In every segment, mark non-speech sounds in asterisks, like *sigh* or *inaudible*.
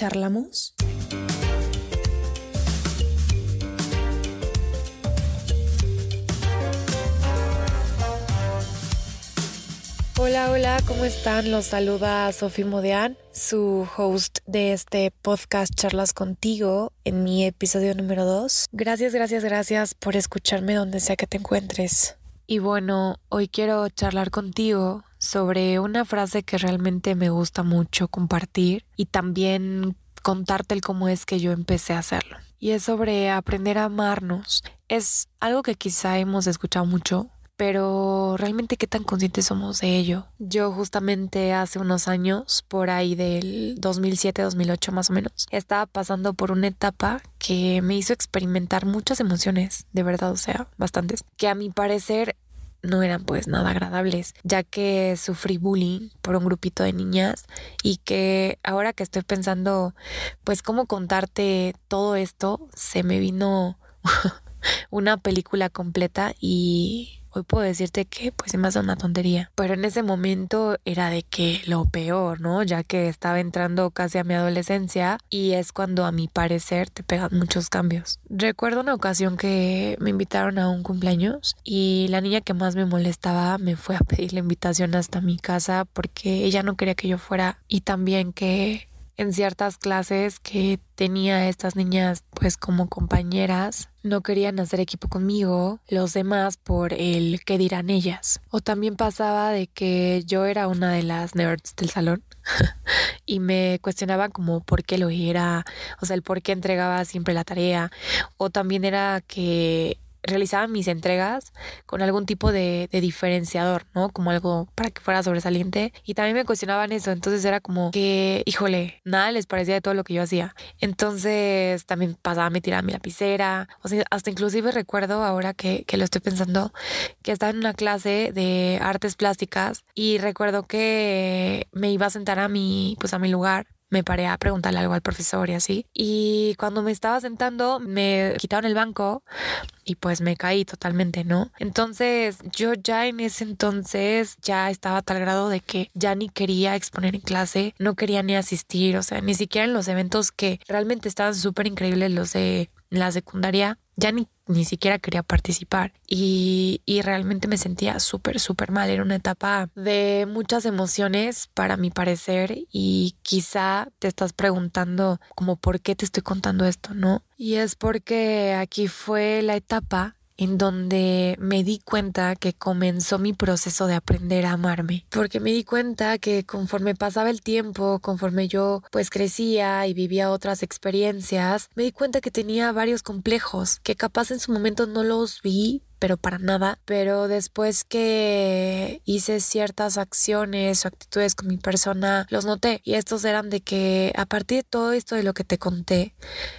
¿Charlamos? Hola, hola, ¿cómo están? Los saluda Sofía Modean, su host de este podcast Charlas contigo en mi episodio número 2. Gracias, gracias, gracias por escucharme donde sea que te encuentres. Y bueno, hoy quiero charlar contigo sobre una frase que realmente me gusta mucho compartir y también contarte el cómo es que yo empecé a hacerlo. Y es sobre aprender a amarnos. Es algo que quizá hemos escuchado mucho, pero realmente qué tan conscientes somos de ello. Yo justamente hace unos años, por ahí del 2007-2008 más o menos, estaba pasando por una etapa que me hizo experimentar muchas emociones, de verdad, o sea, bastantes, que a mi parecer no eran pues nada agradables, ya que sufrí bullying por un grupito de niñas y que ahora que estoy pensando pues cómo contarte todo esto, se me vino *laughs* una película completa y Hoy puedo decirte que pues se me hace una tontería, pero en ese momento era de que lo peor, ¿no? Ya que estaba entrando casi a mi adolescencia y es cuando a mi parecer te pegan muchos cambios. Recuerdo una ocasión que me invitaron a un cumpleaños y la niña que más me molestaba me fue a pedir la invitación hasta mi casa porque ella no quería que yo fuera y también que en ciertas clases que tenía estas niñas pues como compañeras no querían hacer equipo conmigo, los demás por el qué dirán ellas. O también pasaba de que yo era una de las nerds del salón *laughs* y me cuestionaban como por qué lo era, o sea, el por qué entregaba siempre la tarea. O también era que realizaba mis entregas con algún tipo de, diferenciador, ¿no? Como algo para que fuera sobresaliente. Y también me cuestionaban eso. Entonces era como que, híjole, nada les parecía de todo lo que yo hacía. Entonces también pasaba, me tiraba mi lapicera. O sea, hasta inclusive recuerdo ahora que, que lo estoy pensando, que estaba en una clase de artes plásticas y recuerdo que me iba a sentar a mi, pues a mi lugar me paré a preguntarle algo al profesor y así. Y cuando me estaba sentando, me quitaron el banco y pues me caí totalmente, ¿no? Entonces yo ya en ese entonces ya estaba a tal grado de que ya ni quería exponer en clase, no quería ni asistir, o sea, ni siquiera en los eventos que realmente estaban súper increíbles, los de la secundaria, ya ni, ni siquiera quería participar y, y realmente me sentía súper, súper mal. Era una etapa de muchas emociones para mi parecer y quizá te estás preguntando como por qué te estoy contando esto, ¿no? Y es porque aquí fue la etapa en donde me di cuenta que comenzó mi proceso de aprender a amarme, porque me di cuenta que conforme pasaba el tiempo, conforme yo pues crecía y vivía otras experiencias, me di cuenta que tenía varios complejos que capaz en su momento no los vi pero para nada. Pero después que hice ciertas acciones o actitudes con mi persona, los noté. Y estos eran de que a partir de todo esto de lo que te conté,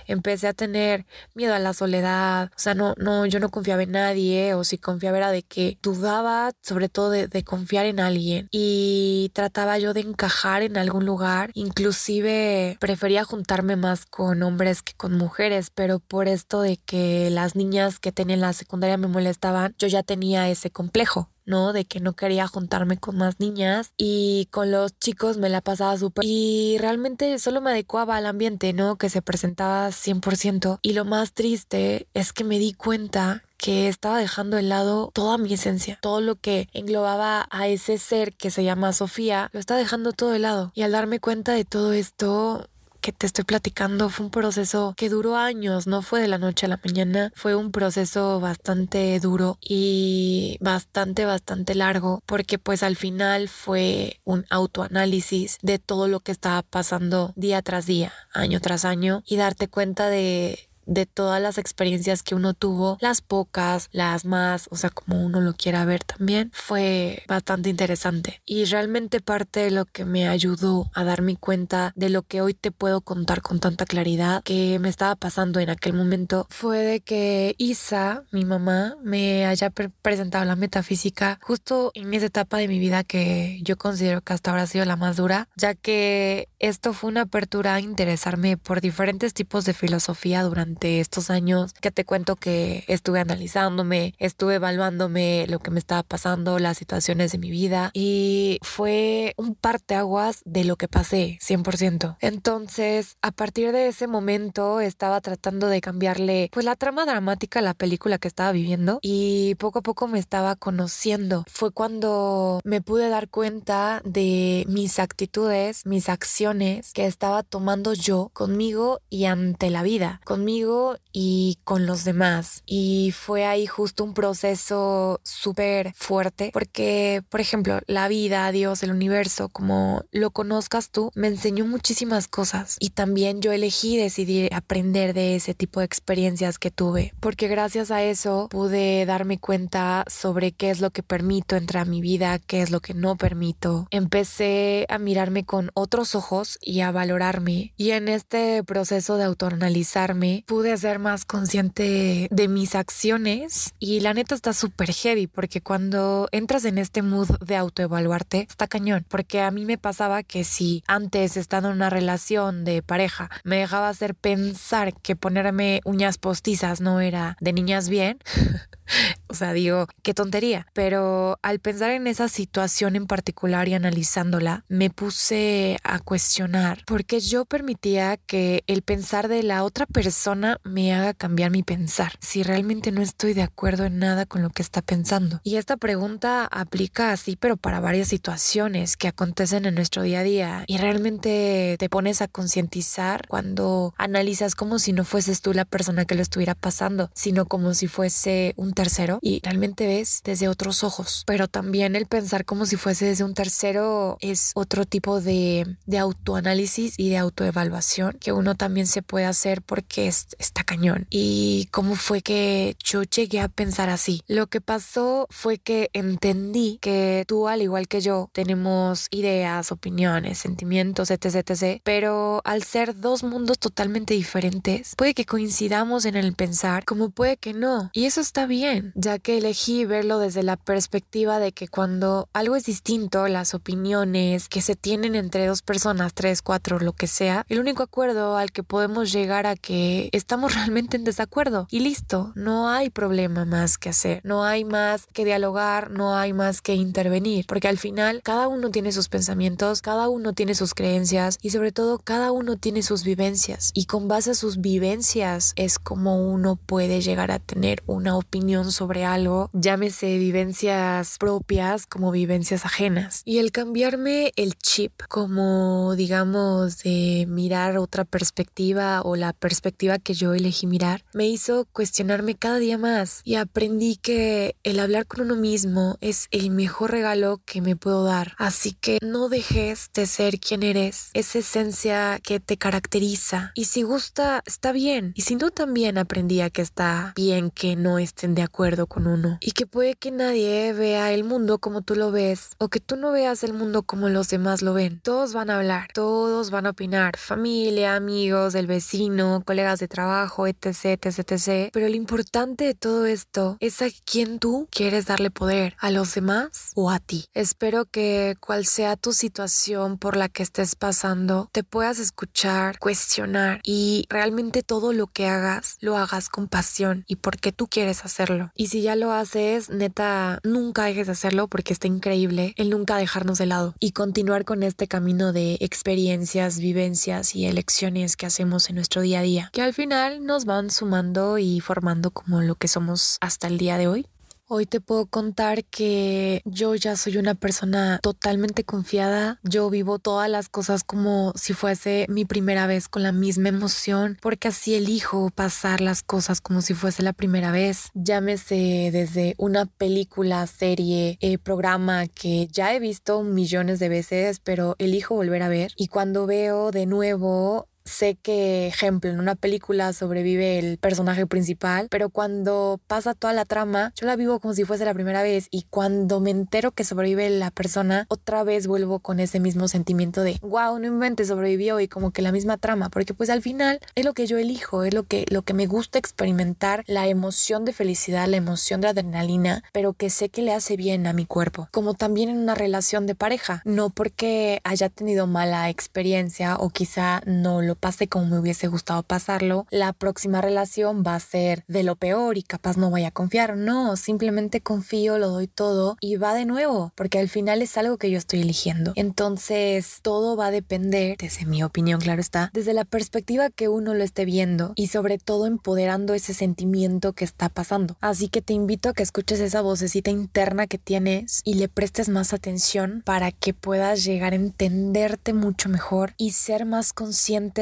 empecé a tener miedo a la soledad. O sea, no, no, yo no confiaba en nadie. O si confiaba era de que dudaba sobre todo de, de confiar en alguien. Y trataba yo de encajar en algún lugar. Inclusive prefería juntarme más con hombres que con mujeres. Pero por esto de que las niñas que tenían la secundaria me molestaban estaban, yo ya tenía ese complejo. ¿no? De que no quería juntarme con más niñas y con los chicos me la pasaba súper y realmente solo me adecuaba al ambiente, ¿no? Que se presentaba 100% y lo más triste es que me di cuenta que estaba dejando de lado toda mi esencia, todo lo que englobaba a ese ser que se llama Sofía, lo estaba dejando todo de lado y al darme cuenta de todo esto que te estoy platicando fue un proceso que duró años, no fue de la noche a la mañana, fue un proceso bastante duro y bastante, bastante largo, porque pues al final fue un autoanálisis de todo lo que estaba pasando día tras día, año tras año y darte cuenta de de todas las experiencias que uno tuvo, las pocas, las más, o sea, como uno lo quiera ver también, fue bastante interesante. Y realmente parte de lo que me ayudó a darme cuenta de lo que hoy te puedo contar con tanta claridad que me estaba pasando en aquel momento fue de que Isa, mi mamá, me haya presentado la metafísica justo en esa etapa de mi vida que yo considero que hasta ahora ha sido la más dura, ya que esto fue una apertura a interesarme por diferentes tipos de filosofía durante durante estos años que te cuento que estuve analizándome, estuve evaluándome lo que me estaba pasando, las situaciones de mi vida y fue un parteaguas de lo que pasé, 100%. Entonces, a partir de ese momento estaba tratando de cambiarle pues la trama dramática a la película que estaba viviendo y poco a poco me estaba conociendo. Fue cuando me pude dar cuenta de mis actitudes, mis acciones que estaba tomando yo conmigo y ante la vida, conmigo contigo y con los demás. Y fue ahí justo un proceso súper fuerte porque, por ejemplo, la vida, Dios, el universo, como lo conozcas tú, me enseñó muchísimas cosas y también yo elegí decidir aprender de ese tipo de experiencias que tuve porque gracias a eso pude darme cuenta sobre qué es lo que permito entrar a mi vida, qué es lo que no permito. Empecé a mirarme con otros ojos y a valorarme y en este proceso de autoanalizarme pude ser más consciente de mis acciones y la neta está súper heavy porque cuando entras en este mood de autoevaluarte está cañón porque a mí me pasaba que si antes estando en una relación de pareja me dejaba hacer pensar que ponerme uñas postizas no era de niñas bien *laughs* *laughs* o sea, digo, qué tontería. Pero al pensar en esa situación en particular y analizándola, me puse a cuestionar porque yo permitía que el pensar de la otra persona me haga cambiar mi pensar, si realmente no estoy de acuerdo en nada con lo que está pensando. Y esta pregunta aplica así, pero para varias situaciones que acontecen en nuestro día a día y realmente te pones a concientizar cuando analizas como si no fueses tú la persona que lo estuviera pasando, sino como si fuese un tercero y realmente ves desde otros ojos. Pero también el pensar como si fuese desde un tercero es otro tipo de, de autoanálisis y de autoevaluación que uno también se puede hacer porque es, está cañón. Y cómo fue que yo llegué a pensar así. Lo que pasó fue que entendí que tú, al igual que yo, tenemos ideas, opiniones, sentimientos, etc, etc. Pero al ser dos mundos totalmente diferentes, puede que coincidamos en el pensar, como puede que no. Y eso está bien ya que elegí verlo desde la perspectiva de que cuando algo es distinto, las opiniones que se tienen entre dos personas, tres, cuatro, lo que sea, el único acuerdo al que podemos llegar a que estamos *laughs* realmente en desacuerdo. Y listo, no hay problema más que hacer, no hay más que dialogar, no hay más que intervenir, porque al final cada uno tiene sus pensamientos, cada uno tiene sus creencias y sobre todo cada uno tiene sus vivencias. Y con base a sus vivencias es como uno puede llegar a tener una opinión sobre algo, llámese vivencias propias como vivencias ajenas. Y el cambiarme el chip como digamos de mirar otra perspectiva o la perspectiva que yo elegí mirar, me hizo cuestionarme cada día más y aprendí que el hablar con uno mismo es el mejor regalo que me puedo dar. Así que no dejes de ser quien eres, esa esencia que te caracteriza. Y si gusta, está bien. Y si no, también aprendí a que está bien que no estén de acuerdo con uno y que puede que nadie vea el mundo como tú lo ves o que tú no veas el mundo como los demás lo ven. Todos van a hablar, todos van a opinar, familia, amigos, el vecino, colegas de trabajo, etc, etc, etc. Pero lo importante de todo esto es a quién tú quieres darle poder, a los demás o a ti. Espero que cual sea tu situación por la que estés pasando, te puedas escuchar, cuestionar y realmente todo lo que hagas lo hagas con pasión y porque tú quieres hacerlo. Y si ya lo haces, neta, nunca dejes de hacerlo porque está increíble el nunca dejarnos de lado y continuar con este camino de experiencias, vivencias y elecciones que hacemos en nuestro día a día, que al final nos van sumando y formando como lo que somos hasta el día de hoy. Hoy te puedo contar que yo ya soy una persona totalmente confiada. Yo vivo todas las cosas como si fuese mi primera vez con la misma emoción, porque así elijo pasar las cosas como si fuese la primera vez. Llámese desde una película, serie, eh, programa que ya he visto millones de veces, pero elijo volver a ver. Y cuando veo de nuevo sé que, ejemplo, en una película sobrevive el personaje principal, pero cuando pasa toda la trama, yo la vivo como si fuese la primera vez y cuando me entero que sobrevive la persona, otra vez vuelvo con ese mismo sentimiento de, wow, no sobrevivió y como que la misma trama, porque pues al final es lo que yo elijo, es lo que, lo que me gusta experimentar, la emoción de felicidad, la emoción de adrenalina, pero que sé que le hace bien a mi cuerpo, como también en una relación de pareja, no porque haya tenido mala experiencia o quizá no lo lo pasé como me hubiese gustado pasarlo, la próxima relación va a ser de lo peor y capaz no vaya a confiar. No, simplemente confío, lo doy todo y va de nuevo, porque al final es algo que yo estoy eligiendo. Entonces, todo va a depender, desde mi opinión, claro está, desde la perspectiva que uno lo esté viendo y sobre todo empoderando ese sentimiento que está pasando. Así que te invito a que escuches esa vocecita interna que tienes y le prestes más atención para que puedas llegar a entenderte mucho mejor y ser más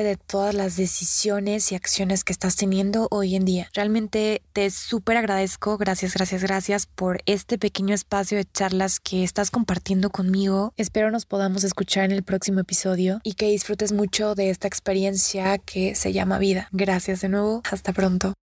de todas las decisiones y acciones que estás teniendo hoy en día. Realmente te súper agradezco, gracias, gracias, gracias por este pequeño espacio de charlas que estás compartiendo conmigo. Espero nos podamos escuchar en el próximo episodio y que disfrutes mucho de esta experiencia que se llama vida. Gracias de nuevo, hasta pronto.